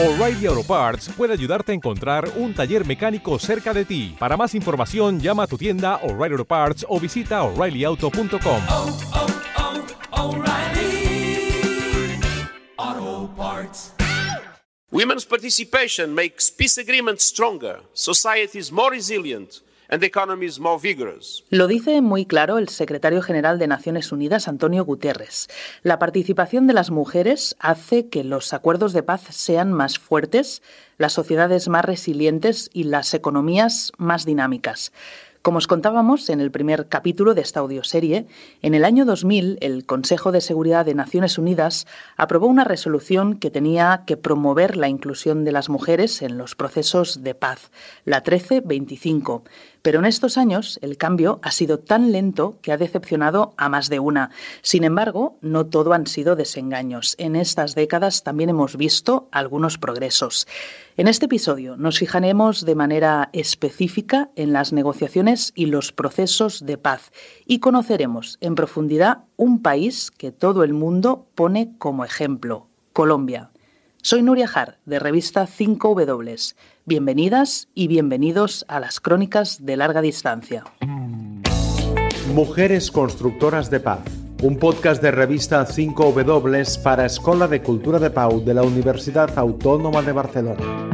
O'Reilly Auto Parts puede ayudarte a encontrar un taller mecánico cerca de ti. Para más información, llama a tu tienda O'Reilly Auto Parts o visita oreillyauto.com. oh, oh, Parts. Women's participation makes peace agreements stronger, societies more resilient, Lo dice muy claro el secretario general de Naciones Unidas, Antonio Guterres. La participación de las mujeres hace que los acuerdos de paz sean más fuertes, las sociedades más resilientes y las economías más dinámicas. Como os contábamos en el primer capítulo de esta audioserie, en el año 2000 el Consejo de Seguridad de Naciones Unidas aprobó una resolución que tenía que promover la inclusión de las mujeres en los procesos de paz, la 1325. Pero en estos años el cambio ha sido tan lento que ha decepcionado a más de una. Sin embargo, no todo han sido desengaños. En estas décadas también hemos visto algunos progresos. En este episodio nos fijaremos de manera específica en las negociaciones y los procesos de paz y conoceremos en profundidad un país que todo el mundo pone como ejemplo, Colombia. Soy Nuria Jar, de revista 5W. Bienvenidas y bienvenidos a las crónicas de larga distancia. Mujeres Constructoras de Paz, un podcast de revista 5W para Escola de Cultura de Pau de la Universidad Autónoma de Barcelona.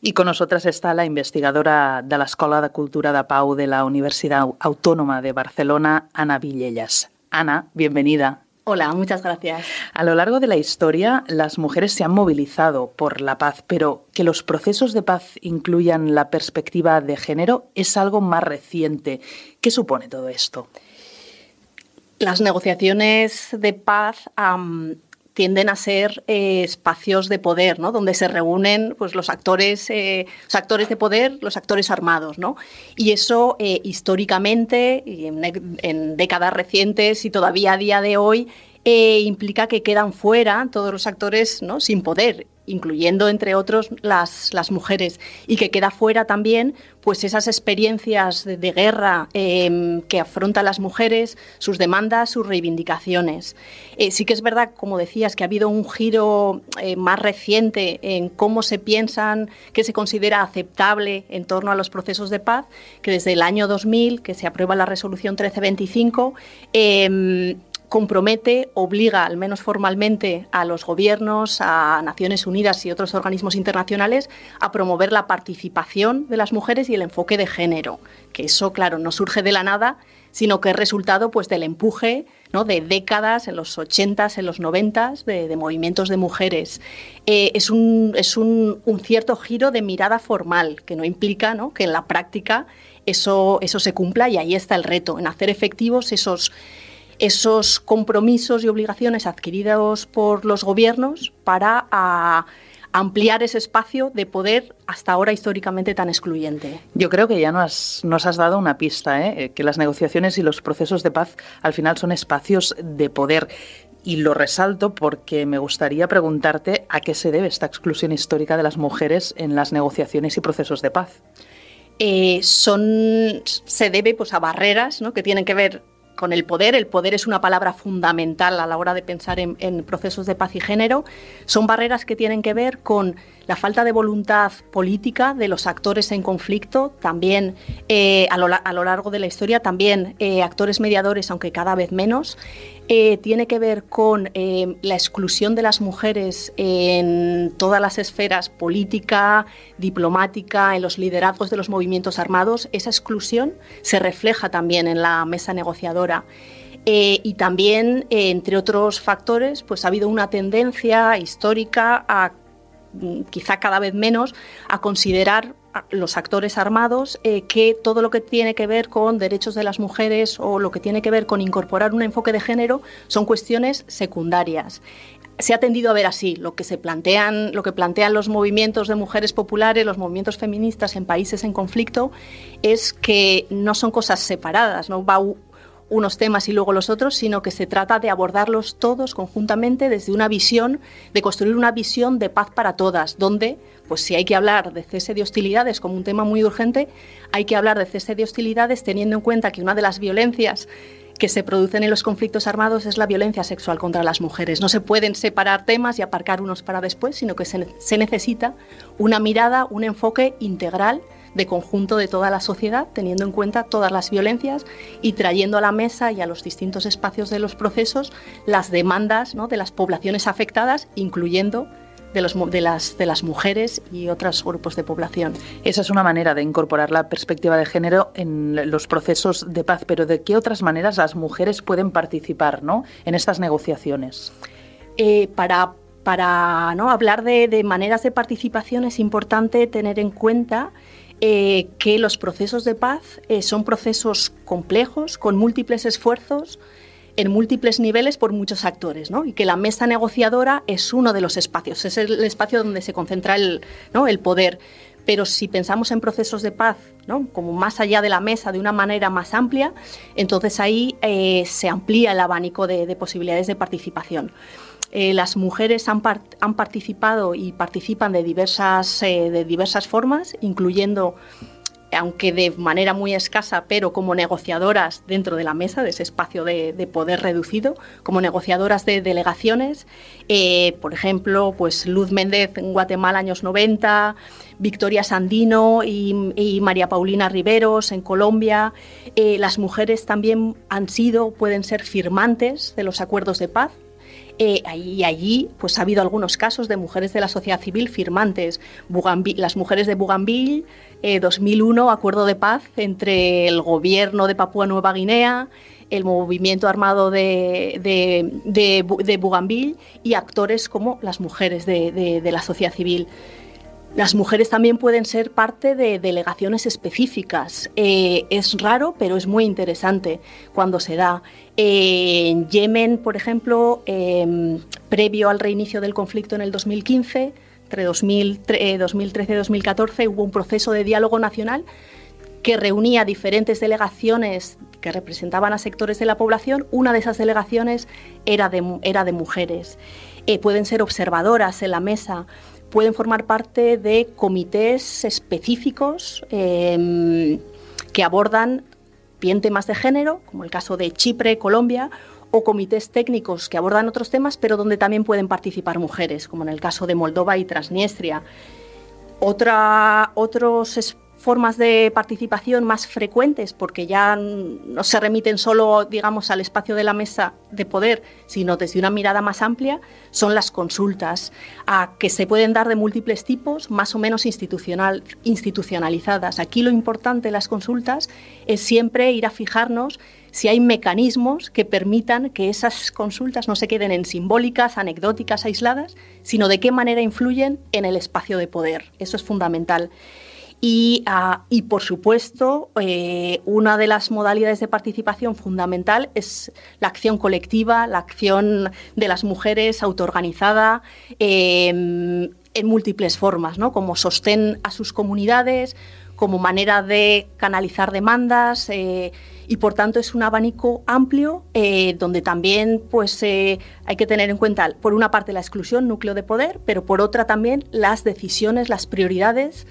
Y con nosotras está la investigadora de la Escola de Cultura de Pau de la Universidad Autónoma de Barcelona, Ana Villellas. Ana, bienvenida. Hola, muchas gracias. A lo largo de la historia, las mujeres se han movilizado por la paz, pero que los procesos de paz incluyan la perspectiva de género es algo más reciente. ¿Qué supone todo esto? Las negociaciones de paz um, tienden a ser eh, espacios de poder, ¿no? Donde se reúnen pues, los actores, eh, los actores de poder, los actores armados, ¿no? Y eso eh, históricamente y en, en, décadas recientes y todavía a día de hoy implica que quedan fuera todos los actores ¿no? sin poder incluyendo entre otros las, las, mujeres, y que queda fuera también pues esas experiencias de, guerra eh, que afrontan las mujeres, sus demandas, sus reivindicaciones. Eh, sí que es verdad, como decías, que ha habido un giro eh, más reciente en cómo se piensan, qué se considera aceptable en torno a los procesos de paz, que desde el año 2000, que se aprueba la resolución 1325, compromete, obliga, al menos formalmente, a los gobiernos, a Naciones Unidas y otros organismos internacionales a promover la participación de las mujeres y el enfoque de género. Que eso, claro, no surge de la nada, sino que es resultado pues, del empuje ¿no? de décadas, en los 80s, en los 90s, de, movimientos de mujeres. Eh, es un, es un, un, cierto giro de mirada formal, que no implica ¿no? que en la práctica eso, eso se cumpla y ahí está el reto, en hacer efectivos esos esos compromisos y obligaciones adquiridos por los gobiernos para a, ampliar ese espacio de poder hasta ahora históricamente tan excluyente. Yo creo que ya nos, nos has dado una pista, ¿eh? que las negociaciones y los procesos de paz al final son espacios de poder. Y lo resalto porque me gustaría preguntarte a qué se debe esta exclusión histórica de las mujeres en las negociaciones y procesos de paz. Eh, son, se debe pues, a barreras ¿no? que tienen que ver con el poder. El poder es una palabra fundamental a la hora de pensar en, procesos de paz y género. Son barreras que tienen que ver con la falta de voluntad política de los actores en conflicto, también eh, a, lo, a, lo, largo de la historia, también eh, actores mediadores, aunque cada vez menos. Eh, tiene que ver con eh, la exclusión de las mujeres en todas las esferas política, diplomática, en los liderazgos de los movimientos armados. Esa exclusión se refleja también en la mesa negociadora. Eh, y también, entre otros factores, pues ha habido una tendencia histórica a quizá cada vez menos a considerar los actores armados eh, que todo lo que tiene que ver con derechos de las mujeres o lo que tiene que ver con incorporar un enfoque de género son cuestiones secundarias se ha tendido a ver así. Lo que se plantean, lo que plantean los movimientos de mujeres populares, los movimientos feministas en países en conflicto, es que no son cosas separadas, no va unos temas y luego los otros, sino que se trata de abordarlos todos conjuntamente desde una visión, de construir una visión de paz para todas, donde, pues si hay que hablar de cese de hostilidades como un tema muy urgente, hay que hablar de cese de hostilidades teniendo en cuenta que una de las violencias que se producen en los conflictos armados es la violencia sexual contra las mujeres. No se pueden separar temas y aparcar unos para después, sino que se, se necesita una mirada, un enfoque integral de conjunto de toda la sociedad, teniendo en cuenta todas las violencias y trayendo a la mesa y a los distintos espacios de los procesos las demandas ¿no? de las poblaciones afectadas, incluyendo de, los, de, las, de las mujeres y otros grupos de población. Esa es una manera de incorporar la perspectiva de género en los procesos de paz, pero ¿de qué otras maneras las mujeres pueden participar ¿no? en estas negociaciones? Eh, para para ¿no? hablar de, de, maneras de participación es importante tener en cuenta eh, que los procesos de paz eh, son procesos complejos, con múltiples esfuerzos, en múltiples niveles por muchos actores, ¿no? y que la mesa negociadora es uno de los espacios, es el espacio donde se concentra el, ¿no? el poder. Pero si pensamos en procesos de paz ¿no? como más allá de la mesa de una manera más amplia, entonces ahí eh, se amplía el abanico de, de posibilidades de participación. Eh, las mujeres han, part han, participado y participan de diversas, eh, de diversas formas, incluyendo aunque de manera muy escasa, pero como negociadoras dentro de la mesa, de ese espacio de, de poder reducido, como negociadoras de delegaciones. Eh, por ejemplo, pues Luz Méndez en Guatemala, años 90, Victoria Sandino y, y María Paulina Riveros en Colombia. Las mujeres también han sido, pueden ser firmantes de los acuerdos de paz, eh, y allí pues, ha habido algunos casos de mujeres de la sociedad civil firmantes. Las mujeres de Bougainville, eh, 2001, acuerdo de paz entre el gobierno de Papúa Nueva Guinea, el movimiento armado de, Bougainville y actores como las mujeres de la sociedad civil. Las mujeres también pueden ser parte de delegaciones específicas. Eh, es raro, pero es muy interesante cuando se da. Eh, en Yemen, por ejemplo, eh, previo al reinicio del conflicto en el 2015, entre 2013 y 2014, hubo un proceso de diálogo nacional que reunía diferentes delegaciones que representaban a sectores de la población. Una de esas delegaciones era de, era de mujeres. Eh, pueden ser observadoras en la mesa pueden formar parte de comités específicos eh, que abordan bien temas de género, como el caso de Chipre, Colombia, o comités técnicos que abordan otros temas, pero donde también pueden participar mujeres, como en el caso de Moldova y Transnistria. Otra, otros formas de participación más frecuentes, porque ya no se remiten solo, digamos, al espacio de la mesa de poder, sino desde una mirada más amplia, son las consultas, a que se pueden dar de múltiples tipos, más o menos institucional, institucionalizadas. Aquí lo importante de las consultas es siempre ir a fijarnos si hay mecanismos que permitan que esas consultas no se queden en simbólicas, anecdóticas, aisladas, sino de qué manera influyen en el espacio de poder. Eso es fundamental. Y, uh, y, por supuesto, eh, una de las modalidades de participación fundamental es la acción colectiva, la acción de las mujeres autoorganizada eh, en múltiples formas, ¿no? como sostén a sus comunidades, como manera de canalizar demandas. Eh, y por tanto es un abanico amplio eh, donde también pues, eh, hay que tener en cuenta, por una parte, la exclusión, núcleo de poder, pero por otra también las decisiones, las prioridades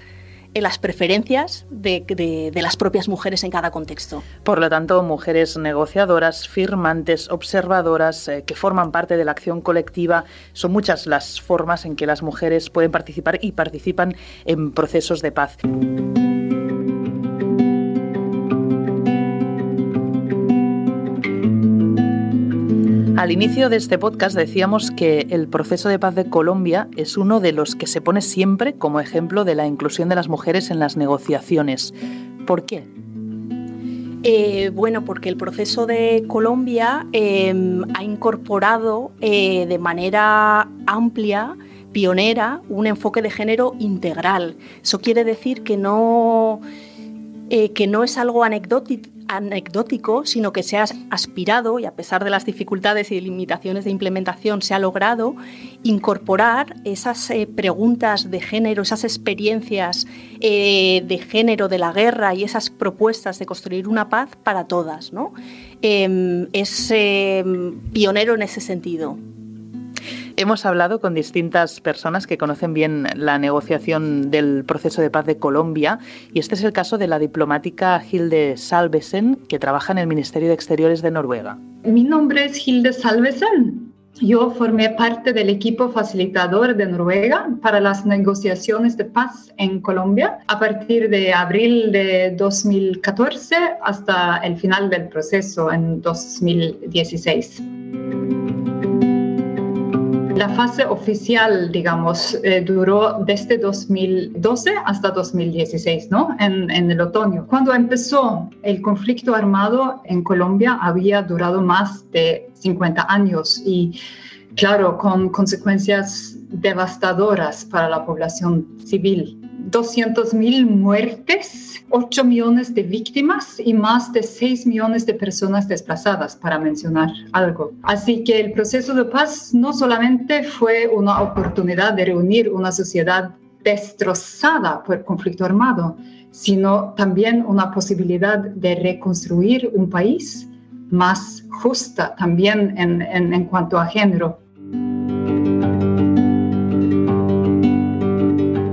las preferencias de, de, de, las propias mujeres en cada contexto. Por lo tanto, mujeres negociadoras, firmantes, observadoras, eh, que forman parte de la acción colectiva, son muchas las formas en que las mujeres pueden participar y participan en procesos de paz. Al inicio de este podcast decíamos que el proceso de paz de Colombia es uno de los que se pone siempre como ejemplo de la inclusión de las mujeres en las negociaciones. ¿Por qué? Eh, bueno, porque el proceso de Colombia eh, ha incorporado eh, de manera amplia, pionera, un enfoque de género integral. Eso quiere decir que no, eh, que no es algo anecdótico anecdótico, sino que se ha aspirado, y a pesar de las dificultades y limitaciones de implementación, se ha logrado incorporar esas eh, preguntas de género, esas experiencias eh, de género de la guerra y esas propuestas de construir una paz para todas. ¿no? Eh, es pionero en ese sentido. Hemos hablado con distintas personas que conocen bien la negociación del proceso de paz de Colombia y este es el caso de la diplomática Hilde Salvesen, que trabaja en el Ministerio de Exteriores de Noruega. Mi nombre es Hilde Salvesen. Yo formé parte del equipo facilitador de Noruega para las negociaciones de paz en Colombia a partir de abril de 2014 hasta el final del proceso en 2016. La fase oficial, digamos, eh, duró desde 2012 hasta 2016, ¿no? En, en, el otoño. Cuando empezó el conflicto armado en Colombia, había durado más de 50 años y, claro, con consecuencias devastadoras para la población civil. 200.000 muertes, 8 millones de víctimas y más de 6 millones de personas desplazadas, para mencionar algo. Así que el proceso de paz no solamente fue una oportunidad de reunir una sociedad destrozada por conflicto armado, sino también una posibilidad de reconstruir un país más justa también en cuanto a género.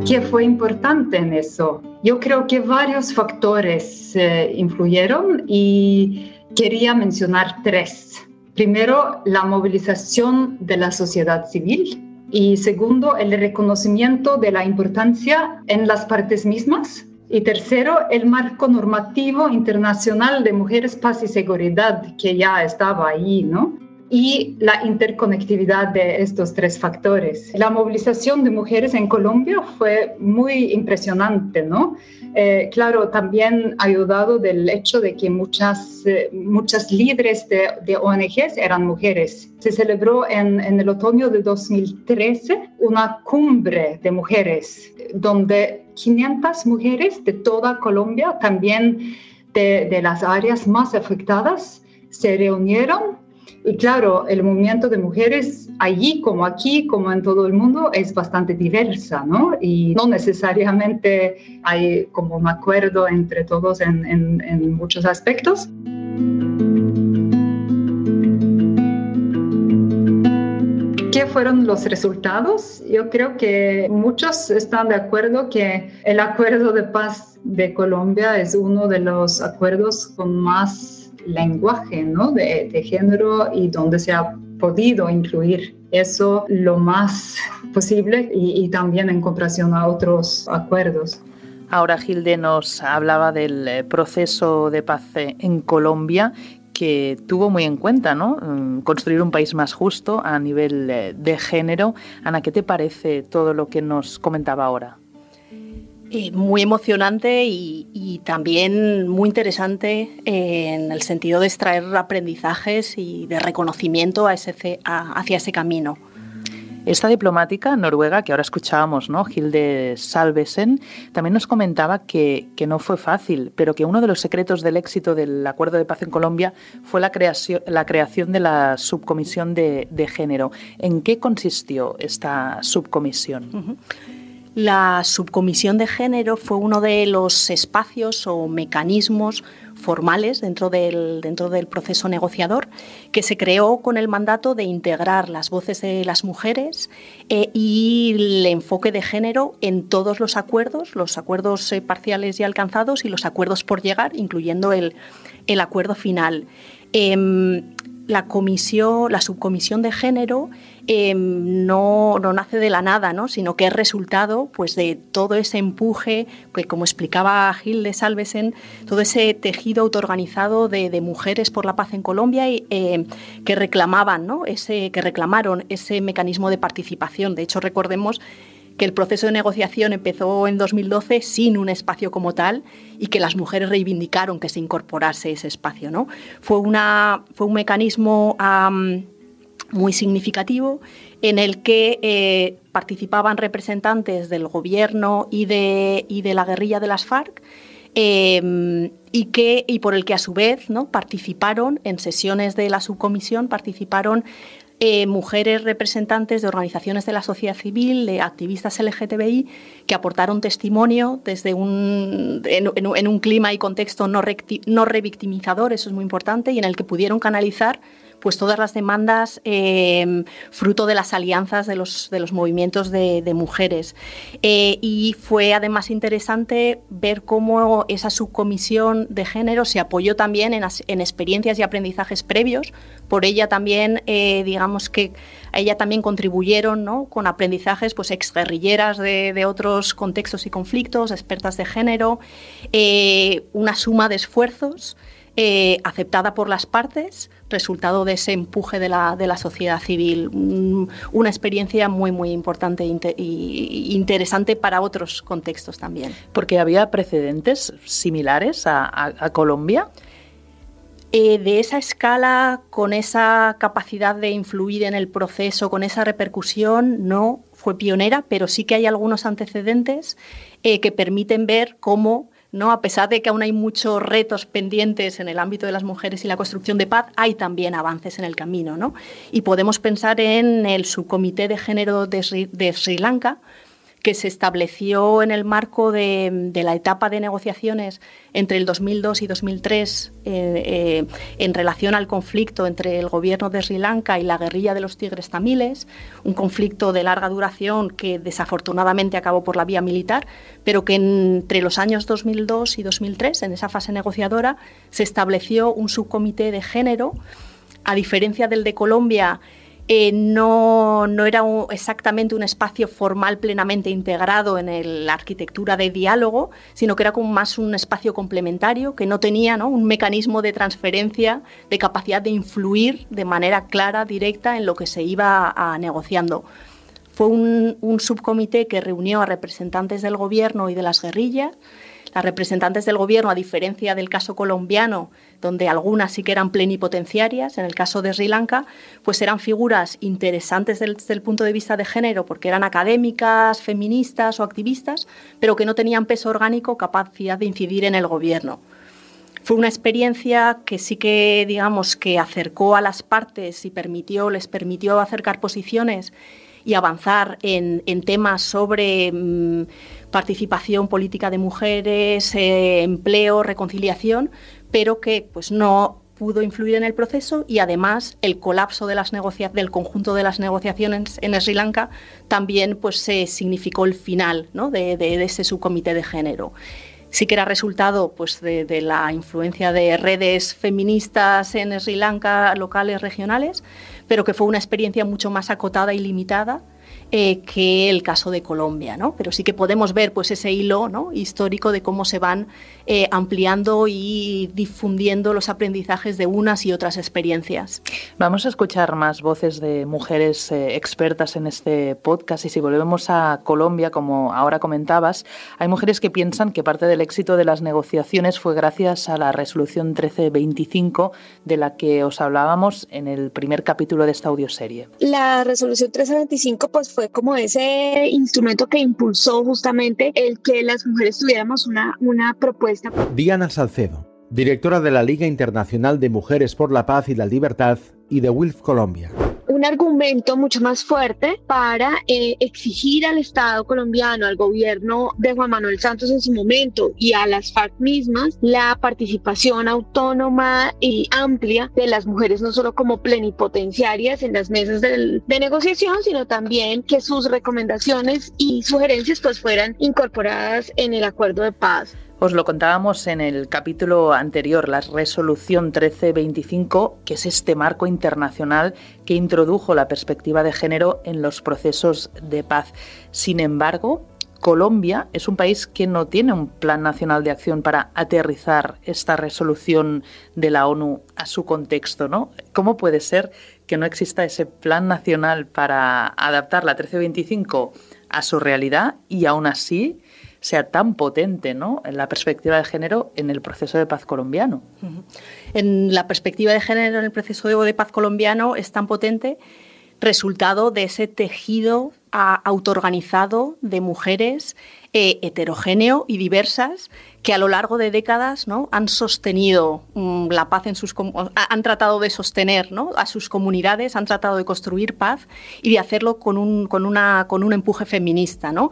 ¿Qué fue importante en eso? Yo creo que varios factores eh, influyeron y quería mencionar tres. Primero, la movilización de la sociedad civil y segundo, el reconocimiento de la importancia en las partes mismas. Y tercero, el marco normativo internacional de mujeres, paz y seguridad que ya estaba ahí, ¿no? Y la interconectividad de estos tres factores. La movilización de mujeres en Colombia fue muy impresionante, ¿no? Eh, claro, también ayudado del hecho de que muchas, eh, muchas líderes de, de, ONGs eran mujeres. Se celebró en, en, el otoño de 2013 una cumbre de mujeres donde 500 mujeres de toda Colombia, también de, de las áreas más afectadas, se reunieron y claro, el movimiento de mujeres allí como aquí, como en todo el mundo, es bastante diversa, ¿no? Y no necesariamente hay como un acuerdo entre todos en, en, en muchos aspectos. ¿Qué fueron los resultados? Yo creo que muchos están de acuerdo que el acuerdo de paz de Colombia es uno de los acuerdos con más lenguaje de, género y donde se ha podido incluir eso lo más posible y, y, también en comparación a otros acuerdos. Ahora Gilde nos hablaba del eh, proceso de paz en Colombia que tuvo muy en cuenta ¿no? Mm, construir un país más justo a nivel eh, de género. Ana, ¿qué te parece todo lo que nos comentaba ahora? Eh, muy emocionante y, y, también muy interesante en el sentido de extraer aprendizajes y de reconocimiento a ese, a, hacia ese camino. Esta diplomática noruega que ahora escuchábamos, ¿no? Hilde Salvesen, también nos comentaba que, que, no fue fácil, pero que uno de los secretos del éxito del Acuerdo de Paz en Colombia fue la creación, la creación de la subcomisión de, de género. ¿En qué consistió esta subcomisión? Uh -huh. La subcomisión de género fue uno de los espacios o mecanismos formales dentro del, dentro del proceso negociador que se creó con el mandato de integrar las voces de las mujeres eh, y el enfoque de género en todos los acuerdos, los acuerdos eh, parciales y alcanzados y los acuerdos por llegar, incluyendo el, el acuerdo final. Eh, la comisión, la subcomisión de género eh, no, no, nace de la nada, ¿no? sino que es resultado pues, de todo ese empuje, que como explicaba Gil de Salvesen, todo ese tejido autoorganizado de, mujeres por la paz en Colombia y, eh, que reclamaban, ¿no? ese, que reclamaron ese mecanismo de participación. De hecho, recordemos que el proceso de negociación empezó en 2012 sin un espacio como tal y que las mujeres reivindicaron que se incorporase ese espacio. ¿no? Fue, una, fue un mecanismo muy significativo en el que eh, participaban representantes del gobierno y de, y de la guerrilla de las FARC. Eh, y, que, y por el que a su vez ¿no? participaron en sesiones de la subcomisión, participaron eh, mujeres representantes de organizaciones de la sociedad civil, de activistas LGTBI, que aportaron testimonio desde un, en, un clima y contexto no, no revictimizador, eso es muy importante, y en el que pudieron canalizar pues todas las demandas em, fruto de las alianzas de los, de los movimientos de, mujeres. Eh, y fue además interesante ver cómo esa subcomisión de género se apoyó también en, en experiencias y aprendizajes previos. Por ella también, eh, digamos que a ella también contribuyeron ¿no? con aprendizajes pues, exguerrilleras de, de otros contextos y conflictos, expertas de género, eh, una suma de esfuerzos eh, aceptada por las partes, resultado de ese empuje de la, de la sociedad civil. una experiencia muy, muy importante e interesante para otros contextos también. Porque había precedentes similares a, Colombia. Eh, de esa escala, con esa capacidad de influir en el proceso, con esa repercusión, no fue pionera, pero sí que hay algunos antecedentes eh, que permiten ver cómo ¿no? A pesar de que aún hay muchos retos pendientes en el ámbito de las mujeres y la construcción de paz, hay también avances en el camino. ¿no? Y podemos pensar en el subcomité de género de Sri Lanka, que se estableció en el marco de, la etapa de negociaciones entre el 2002 y 2003 eh, eh, en relación al conflicto entre el gobierno de Sri Lanka y la guerrilla de los tigres tamiles, un conflicto de larga duración que desafortunadamente acabó por la vía militar, pero que entre los años 2002 y 2003, en esa fase negociadora, se estableció un subcomité de género, a diferencia del de Colombia, eh, no, era exactamente un espacio formal plenamente integrado en la arquitectura de diálogo, sino que era más un espacio complementario que no tenía un mecanismo de transferencia, de capacidad de influir de manera clara, directa en lo que se iba negociando. Fue un subcomité que reunió a representantes del gobierno y de las guerrillas, las representantes del gobierno, a diferencia del caso colombiano, donde algunas sí que eran plenipotenciarias, en el caso de Sri Lanka, pues eran figuras interesantes desde el punto de vista de género, porque eran académicas, feministas o activistas, pero que no tenían peso orgánico, capacidad de incidir en el gobierno. Fue una experiencia que sí que, digamos, que acercó a las partes y permitió, les permitió acercar posiciones y avanzar en, temas sobre mm, participación política de mujeres, eh, empleo, reconciliación, pero que pues, no pudo influir en el proceso y además el colapso del conjunto de las negociaciones en Sri Lanka también pues, significó el final de, ese subcomité de género. Sí que era resultado pues, de, de, la influencia de redes feministas en Sri Lanka, locales, regionales, pero que fue una experiencia mucho más acotada y limitada eh, que el caso de Colombia, ¿no? Pero sí que podemos ver pues, ese hilo ¿no? histórico de cómo se van eh, ampliando y difundiendo los aprendizajes de unas y otras experiencias. Vamos a escuchar más voces de mujeres eh, expertas en este podcast y si volvemos a Colombia, como ahora comentabas, hay mujeres que piensan que parte del éxito de las negociaciones fue gracias a la resolución 1325 de la que os hablábamos en el primer capítulo de esta audioserie. La resolución 1325 pues fue como ese instrumento que impulsó justamente el que las mujeres tuviéramos una, una propuesta. Diana Salcedo, directora de la Liga Internacional de Mujeres por la Paz y la Libertad y de WILF Colombia un argumento mucho más fuerte para eh, exigir al Estado colombiano, al gobierno de Juan Manuel Santos en su momento y a las FARC mismas la participación autónoma y amplia de las mujeres, no solo como plenipotenciarias en las mesas de, de negociación, sino también que sus recomendaciones y sugerencias pues fueran incorporadas en el acuerdo de paz. Os lo contábamos en el capítulo anterior, la resolución 1325, que es este marco internacional que introdujo la perspectiva de género en los procesos de paz. Sin embargo, Colombia es un país que no tiene un plan nacional de acción para aterrizar esta resolución de la ONU a su contexto, ¿no? ¿Cómo puede ser que no exista ese plan nacional para adaptar la 1325 a su realidad y aún así sea tan potente ¿no? en la perspectiva de género en el proceso de paz colombiano. En la perspectiva de género en el proceso de paz colombiano es tan potente resultado de ese tejido autoorganizado de mujeres eh, heterogéneo y diversas que a lo largo de décadas ¿no? han sostenido mm, la paz en sus han tratado de sostener ¿no? a sus comunidades, han tratado de construir paz y de hacerlo con un, con una, con un empuje feminista. ¿no?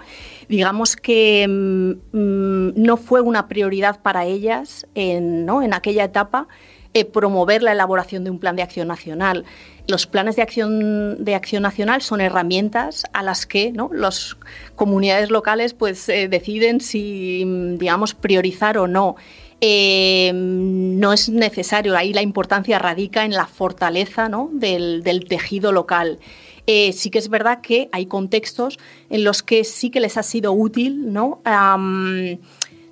Digamos que mm, mm, no fue una prioridad para ellas en, en aquella etapa eh, promover la elaboración de un plan de acción nacional. Los planes de acción, de acción nacional son herramientas a las que ¿no? las comunidades locales pues, eh, deciden si, digamos, priorizar o no. Eh, no es necesario, ahí la importancia radica en la fortaleza ¿no? del, tejido local. sí que es verdad que hay contextos en los que sí que les ha sido útil ¿no?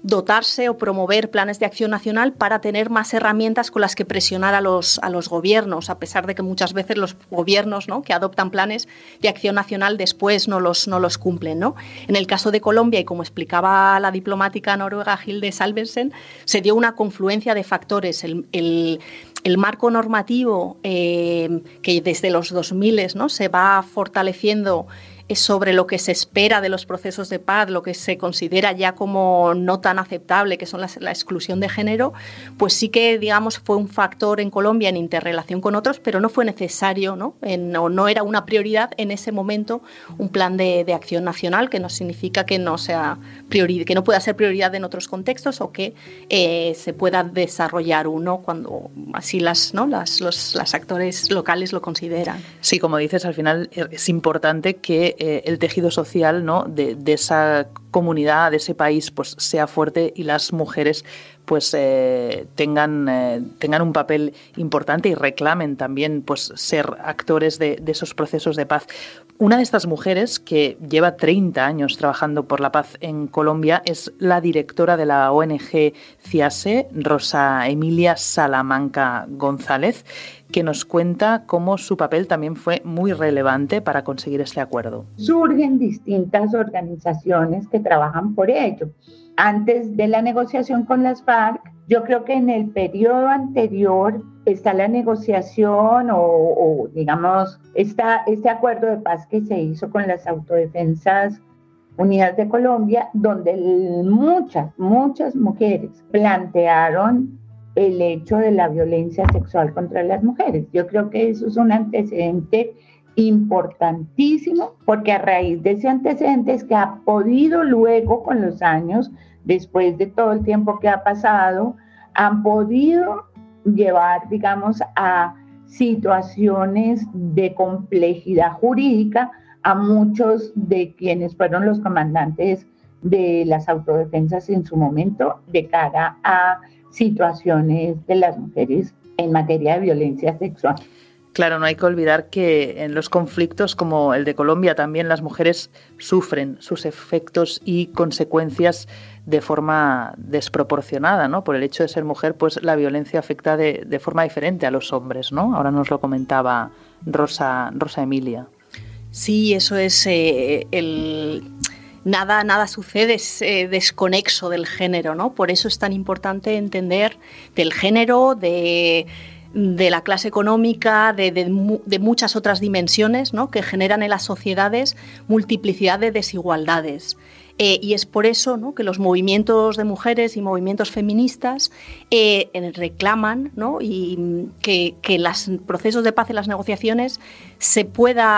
Dotarse o promover planes de acción nacional para tener más herramientas con las que presionar a los, a los gobiernos, a pesar de que muchas veces los gobiernos ¿no? que adoptan planes de acción nacional después no los, no los cumplen. ¿no? En el caso de Colombia, y como explicaba la diplomática noruega Hilde Salversen, se dio una confluencia de factores. El, el, marco normativo eh, que desde los 2000 ¿no? se va fortaleciendo sobre lo que se espera de los procesos de paz, lo que se considera ya como no tan aceptable, que son la exclusión de género, pues sí que, digamos, fue un factor en Colombia en interrelación con otros, pero no fue necesario, ¿no? o no era una prioridad en ese momento un plan de, acción nacional, que no significa que no, sea que no pueda ser prioridad en otros contextos o que eh, se pueda desarrollar uno cuando así las, ¿no? las, los las actores locales lo consideran. Sí, como dices, al final es importante que eh, el tejido social ¿no? de, esa comunidad, de ese país, pues sea fuerte y las mujeres pues eh, tengan, eh, tengan un papel importante y reclamen también pues ser actores de, esos procesos de paz. Una de estas mujeres que lleva 30 años trabajando por la paz en Colombia es la directora de la ONG CIASE, Rosa Emilia Salamanca González, que nos cuenta cómo su papel también fue muy relevante para conseguir este acuerdo. Surgen distintas organizaciones que trabajan por ello. Antes de la negociación con las FARC, yo creo que en el periodo anterior está la negociación o, digamos, está este acuerdo de paz que se hizo con las autodefensas unidas de Colombia, donde muchas, muchas mujeres plantearon el hecho de la violencia sexual contra las mujeres. Yo creo que eso es un antecedente importantísimo porque a raíz de ese antecedente es que ha podido luego con los años, después de todo el tiempo que ha pasado, han podido llevar, digamos, a situaciones de complejidad jurídica a muchos de quienes fueron los comandantes de las autodefensas en su momento de cara a situaciones de las mujeres en materia de violencia sexual. Claro, no hay que olvidar que en los conflictos como el de Colombia también las mujeres sufren sus efectos y consecuencias de forma desproporcionada, ¿no? Por el hecho de ser mujer, pues la violencia afecta de, forma diferente a los hombres, ¿no? Ahora nos lo comentaba Rosa, Rosa Emilia. Sí, eso es eh, el nada, nada sucede es, eh, desconexo del género, ¿no? Por eso es tan importante entender del género, de, la clase económica, de, muchas otras dimensiones ¿no? que generan en las sociedades multiplicidad de desigualdades. Eh, y es por eso que los movimientos de mujeres y movimientos feministas eh, reclaman y que, que los procesos de paz y las negociaciones se pueda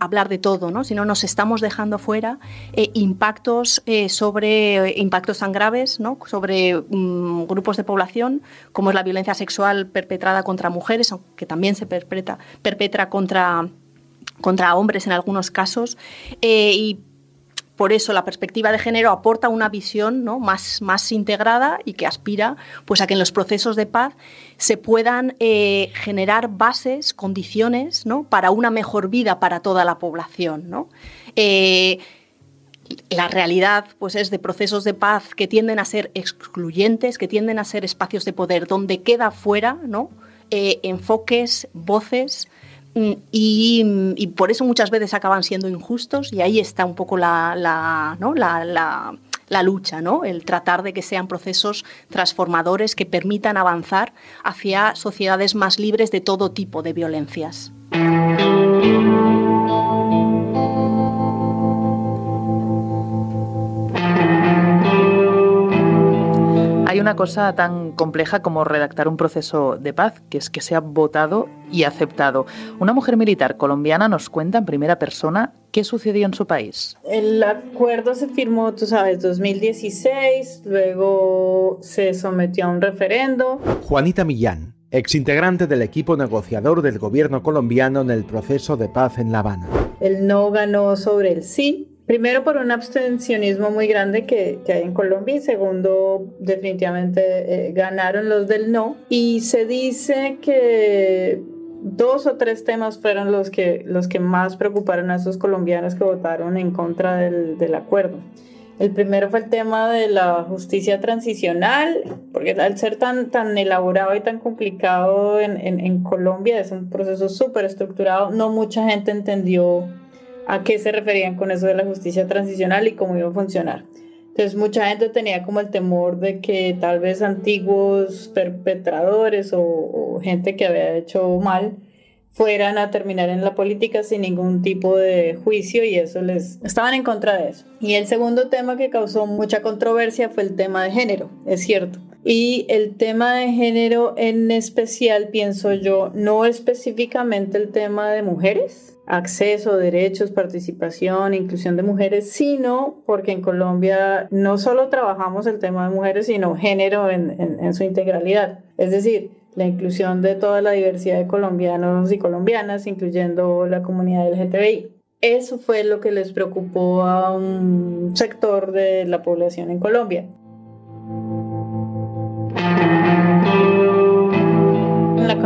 hablar de todo, ¿no? si no nos estamos dejando fuera eh, impactos sobre impactos tan graves sobre mm, grupos de población como es la violencia sexual perpetrada contra mujeres, aunque también se perpetra, perpetra contra contra hombres en algunos casos y por eso la perspectiva de género aporta una visión ¿no? más, más integrada y que aspira pues, a que en los procesos de paz se puedan eh, generar bases, condiciones ¿no? para una mejor vida para toda la población. ¿no? Eh, la realidad pues, es de procesos de paz que tienden a ser excluyentes, que tienden a ser espacios de poder donde queda fuera ¿no? Eh, enfoques, voces Y, por eso muchas veces acaban siendo injustos y ahí está un poco la, la, la, lucha, ¿no? el tratar de que sean procesos transformadores que permitan avanzar hacia sociedades más libres de todo tipo de violencias. Hay una cosa tan compleja como redactar un proceso de paz, que es que sea votado y aceptado. Una mujer militar colombiana nos cuenta en primera persona qué sucedió en su país. El acuerdo se firmó, tú sabes, 2016, luego se sometió a un referendo. Juanita Millán exintegrante del equipo negociador del gobierno colombiano en el proceso de paz en La Habana. El no ganó sobre el sí, Primero por un abstencionismo muy grande que, hay en Colombia y segundo definitivamente eh, ganaron los del no. Y se dice que dos o tres temas fueron los que, los que más preocuparon a esos colombianos que votaron en contra del, del acuerdo. El primero fue el tema de la justicia transicional, porque al ser tan, tan elaborado y tan complicado en, en, en Colombia, es un proceso súper estructurado, no mucha gente entendió a qué se referían con eso de la justicia transicional y cómo iba a funcionar. Entonces mucha gente tenía como el temor de que tal vez antiguos perpetradores o, gente que había hecho mal fueran a terminar en la política sin ningún tipo de juicio y eso les estaban en contra de eso. Y el segundo tema que causó mucha controversia fue el tema de género, es cierto. Y el tema de género en especial, pienso yo, no específicamente el tema de mujeres, acceso, derechos, participación, inclusión de mujeres, sino porque en Colombia no solo trabajamos el tema de mujeres, sino género en, su integralidad. Es decir, la inclusión de toda la diversidad de colombianos y colombianas, incluyendo la comunidad LGTBI. Eso fue lo que les preocupó a un sector de la población en Colombia.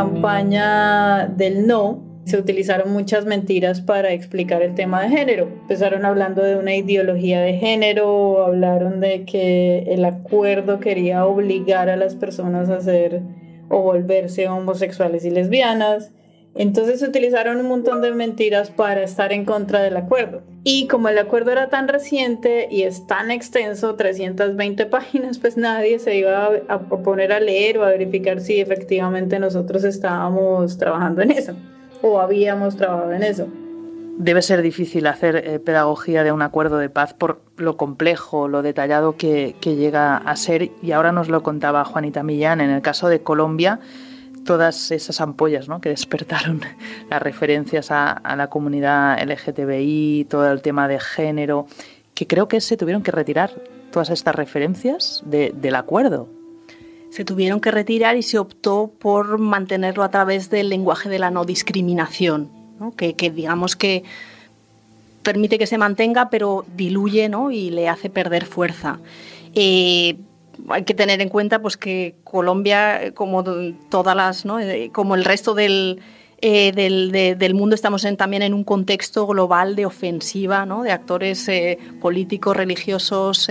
Campaña del no, se utilizaron muchas mentiras para explicar el tema de género. Empezaron hablando de una ideología de género, hablaron de que el acuerdo quería obligar a las personas a ser o volverse homosexuales y lesbianas. Entonces utilizaron un montón de mentiras para estar en contra del acuerdo. Y como el acuerdo era tan reciente y es tan extenso, 320 páginas, pues nadie se iba a poner a leer o a verificar si efectivamente nosotros estábamos trabajando en eso o habíamos trabajado en eso. Debe ser difícil hacer eh, pedagogía de un acuerdo de paz por lo complejo, lo detallado que, llega a ser. Y ahora nos lo contaba Juanita Millán. En el caso de Colombia, todas esas ampollas ¿no? que despertaron las referencias a, la comunidad LGTBI, todo el tema de género, que creo que se tuvieron que retirar todas estas referencias del acuerdo se tuvieron que retirar y se optó por mantenerlo a través del lenguaje de la no discriminación, Que, digamos que permite que se mantenga, pero diluye ¿no? y le hace perder fuerza. Eh, hay que tener en cuenta pues, que Colombia, como todas las, eh, como el resto del, eh, del, mundo estamos también en un contexto global de ofensiva, ¿no? de actores políticos, religiosos,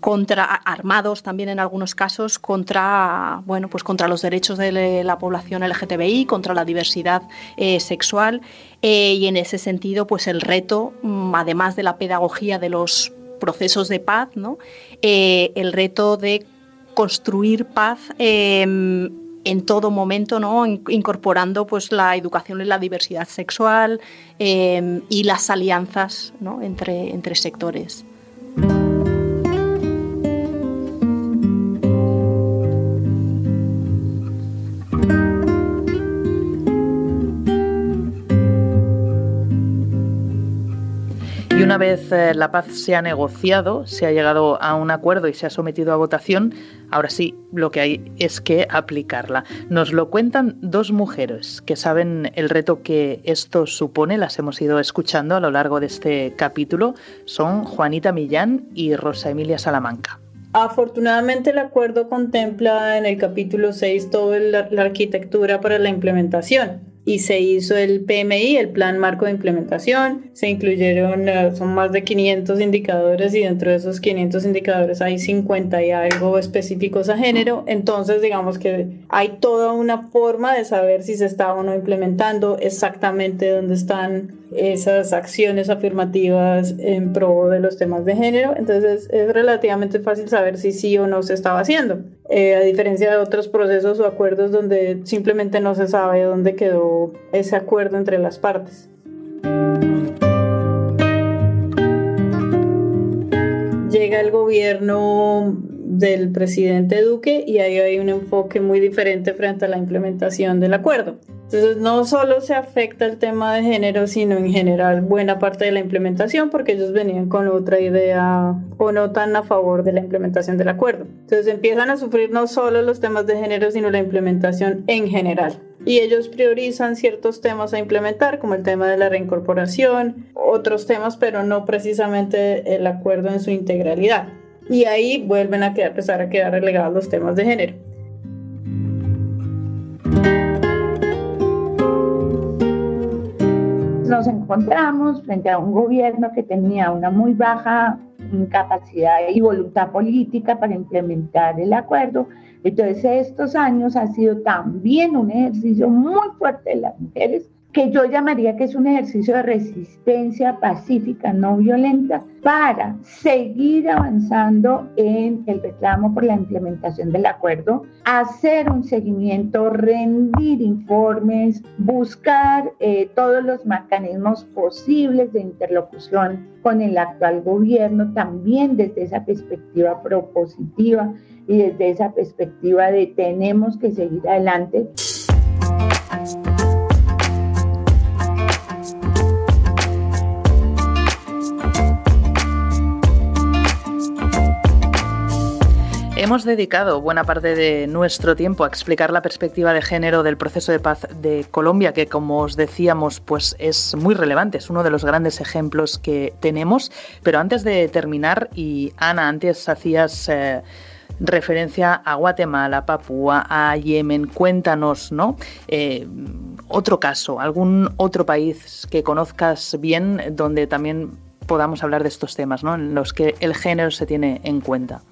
contra armados también en algunos casos contra bueno pues contra los derechos de la población LGTBI contra la diversidad eh, sexual eh, y en ese sentido pues el reto mm, además de la pedagogía de los procesos de paz ¿no? Eh, el reto de construir paz em, en todo momento, ¿no? incorporando pues, la educación en la diversidad sexual em, y las alianzas ¿no? entre, entre sectores. Vez eh, la paz se ha negociado, se ha llegado a un acuerdo y se ha sometido a votación, ahora sí, lo que hay es que aplicarla. Nos lo cuentan dos mujeres que saben el reto que esto supone, las hemos ido escuchando a lo largo de este capítulo, son Juanita Millán y Rosa Emilia Salamanca. Afortunadamente el acuerdo contempla en el capítulo 6 toda la arquitectura para la implementación y se hizo el PMI, el Plan Marco de Implementación. Se incluyeron, eh, son más de 500 indicadores y dentro de esos 500 indicadores hay 50 y algo específicos a género. Entonces, digamos que hay toda una forma de saber si se está o no implementando exactamente dónde están esas acciones afirmativas en pro de los temas de género. Entonces, es relativamente fácil saber si sí o no se estaba haciendo. Eh, a diferencia de otros procesos o acuerdos donde simplemente no se sabe dónde quedó ese acuerdo entre las partes. Llega el gobierno del presidente Duque y ahí hay un enfoque muy diferente frente a la implementación del acuerdo. Entonces no solo se afecta el tema de género, sino en general buena parte de la implementación, porque ellos venían con otra idea o no tan a favor de la implementación del acuerdo. Entonces empiezan a sufrir no solo los temas de género, sino la implementación en general. Y ellos priorizan ciertos temas a implementar, como el tema de la reincorporación, otros temas, pero no precisamente el acuerdo en su integralidad. Y ahí vuelven a quedar, empezar a quedar relegados los temas de género. Nos encontramos frente a un gobierno que tenía una muy baja capacidad y voluntad política para implementar el acuerdo. Entonces estos años ha sido también un ejercicio muy fuerte de las mujeres que yo llamaría que es un ejercicio de resistencia pacífica, no violenta, para seguir avanzando en el reclamo por la implementación del acuerdo, hacer un seguimiento, rendir informes, buscar eh, todos los mecanismos posibles de interlocución con el actual gobierno, también desde esa perspectiva propositiva y desde esa perspectiva de tenemos que seguir adelante. Hemos dedicado buena parte de nuestro tiempo a explicar la perspectiva de género del proceso de paz de Colombia, que como os decíamos, pues es muy relevante, es uno de los grandes ejemplos que tenemos. Pero antes de terminar, y Ana, antes hacías eh, referencia a Guatemala, Papúa, a Yemen, cuéntanos, ¿no? Eh, otro caso, algún otro país que conozcas bien donde también podamos hablar de estos temas, ¿no? En los que el género se tiene en cuenta.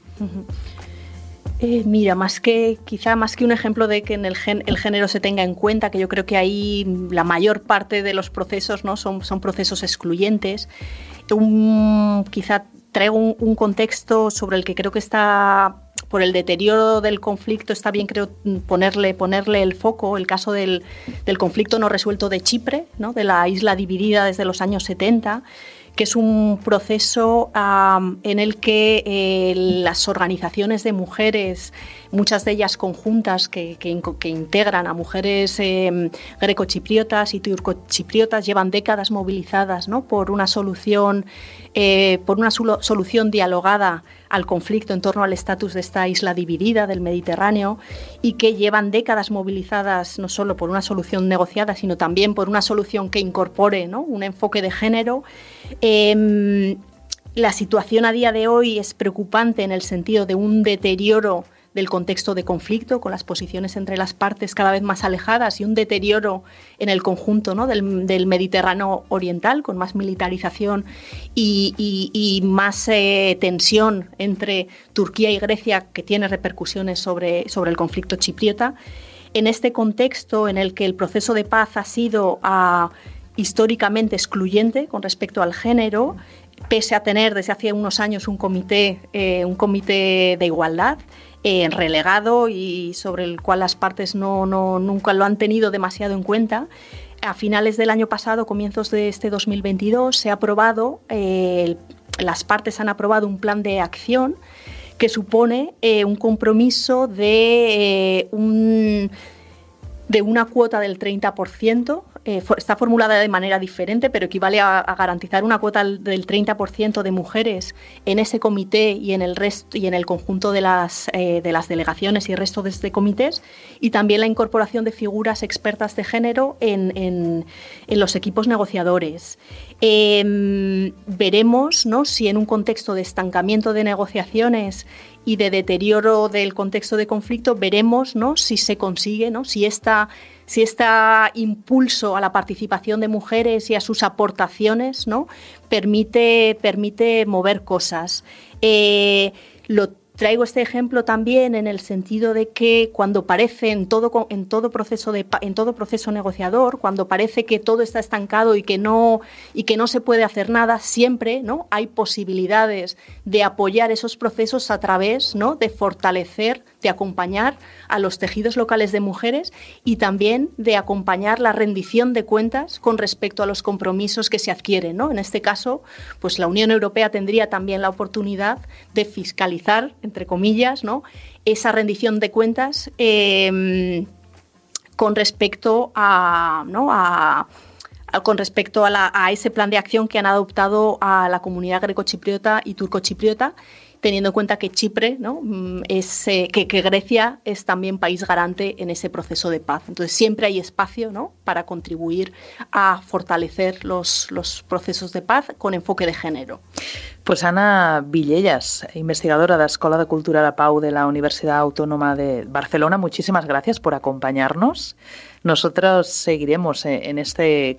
Eh, mira, más que quizá más que un ejemplo de que en el, el, género se tenga en cuenta, que yo creo que ahí la mayor parte de los procesos no son, son procesos excluyentes. quizá traigo un, contexto sobre el que creo que está por el deterioro del conflicto está bien creo ponerle ponerle el foco el caso del, del conflicto no resuelto de Chipre, ¿no? de la isla dividida desde los años 70 que es un proceso en el que eh, las organizaciones de mujeres, muchas de ellas conjuntas que, integran a mujeres eh, grecochipriotas y turcochipriotas, llevan décadas movilizadas ¿no? por una solución, eh, por una solución dialogada al conflicto en torno al estatus de esta isla dividida del Mediterráneo y que llevan décadas movilizadas no solo por una solución negociada, sino también por una solución que incorpore un enfoque de género. Em, la situación a día de hoy es preocupante en el sentido de un deterioro del contexto de conflicto, con las posiciones entre las partes cada vez más alejadas y un deterioro en el conjunto ¿no? del, Mediterráneo oriental, con más militarización y, más eh, tensión entre Turquía y Grecia, que tiene repercusiones sobre, sobre el conflicto chipriota. En este contexto en el que el proceso de paz ha sido ah, históricamente excluyente con respecto al género, pese a tener desde hace unos años un comité, eh, un comité de igualdad, eh, relegado y sobre el cual las partes no, nunca lo han tenido demasiado en cuenta. A finales del año pasado, comienzos de este 2022, se ha aprobado, eh, las partes han aprobado un plan de acción que supone eh, un compromiso de, un, de una cuota del 30% eh, está formulada de manera diferente, pero equivale a, garantizar una cuota del 30% de mujeres en ese comité y en el resto y en el conjunto de las, eh, de las delegaciones y el resto de este comités, y también la incorporación de figuras expertas de género en, en, los equipos negociadores. Em, veremos ¿no? si en un contexto de estancamiento de negociaciones y de deterioro del contexto de conflicto, veremos ¿no? si se consigue, ¿no? si esta si este impulso a la participación de mujeres y a sus aportaciones ¿no? permite, permite mover cosas. Eh, lo Traigo este ejemplo también en el sentido de que cuando parece en todo, en todo, proceso, en todo proceso negociador, cuando parece que todo está estancado y que no, y que no se puede hacer nada, siempre ¿no? hay posibilidades de apoyar esos procesos a través ¿no? de fortalecer, de acompañar a los tejidos locales de mujeres y también de acompañar la rendición de cuentas con respecto a los compromisos que se adquieren. ¿no? En este caso, pues la Unión Europea tendría también la oportunidad de fiscalizar entre comillas, ¿no? esa rendición de cuentas. Em, con respecto a, ¿no? a con respecto a, a, ese plan de acción que han adoptado a la comunidad grecochipriota y turcochipriota teniendo en cuenta que Chipre, ¿no? Mm, es, eh, que, Grecia es también país garante en ese proceso de paz. Entonces siempre hay espacio ¿no? para contribuir a fortalecer los, los procesos de paz con enfoque de género. Pues Ana Villellas, investigadora de la Escuela de Cultura La Pau de la Universidad Autónoma de Barcelona, muchísimas gracias por acompañarnos. Nosotros seguiremos eh, en este,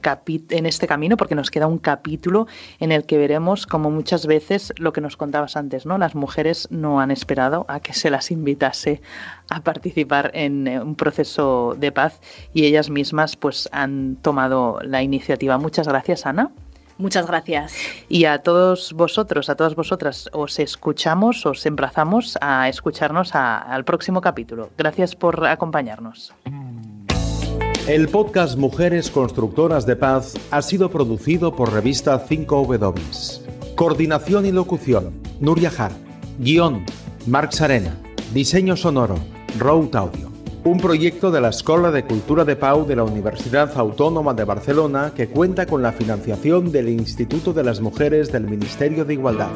en este camino porque nos queda un capítulo en el que veremos, como muchas veces, lo que nos contabas antes, ¿no? Las mujeres no han esperado a que se las invitase a participar en eh, un proceso de paz y ellas mismas pues han tomado la iniciativa. Muchas gracias, Ana. Muchas gracias. Y a todos vosotros, a todas vosotras, os escuchamos, os emplazamos a escucharnos al próximo capítulo. Gracias por acompañarnos. El podcast Mujeres Constructoras de Paz ha sido producido por revista 5W. Coordinación y locución, Nuria Jar. Guión, Marc Sarena. Diseño sonoro, Route Audio. Un proyecto de la Escuela de Cultura de Pau de la Universidad Autónoma de Barcelona que cuenta con la financiación del Instituto de las Mujeres del Ministerio de Igualdad.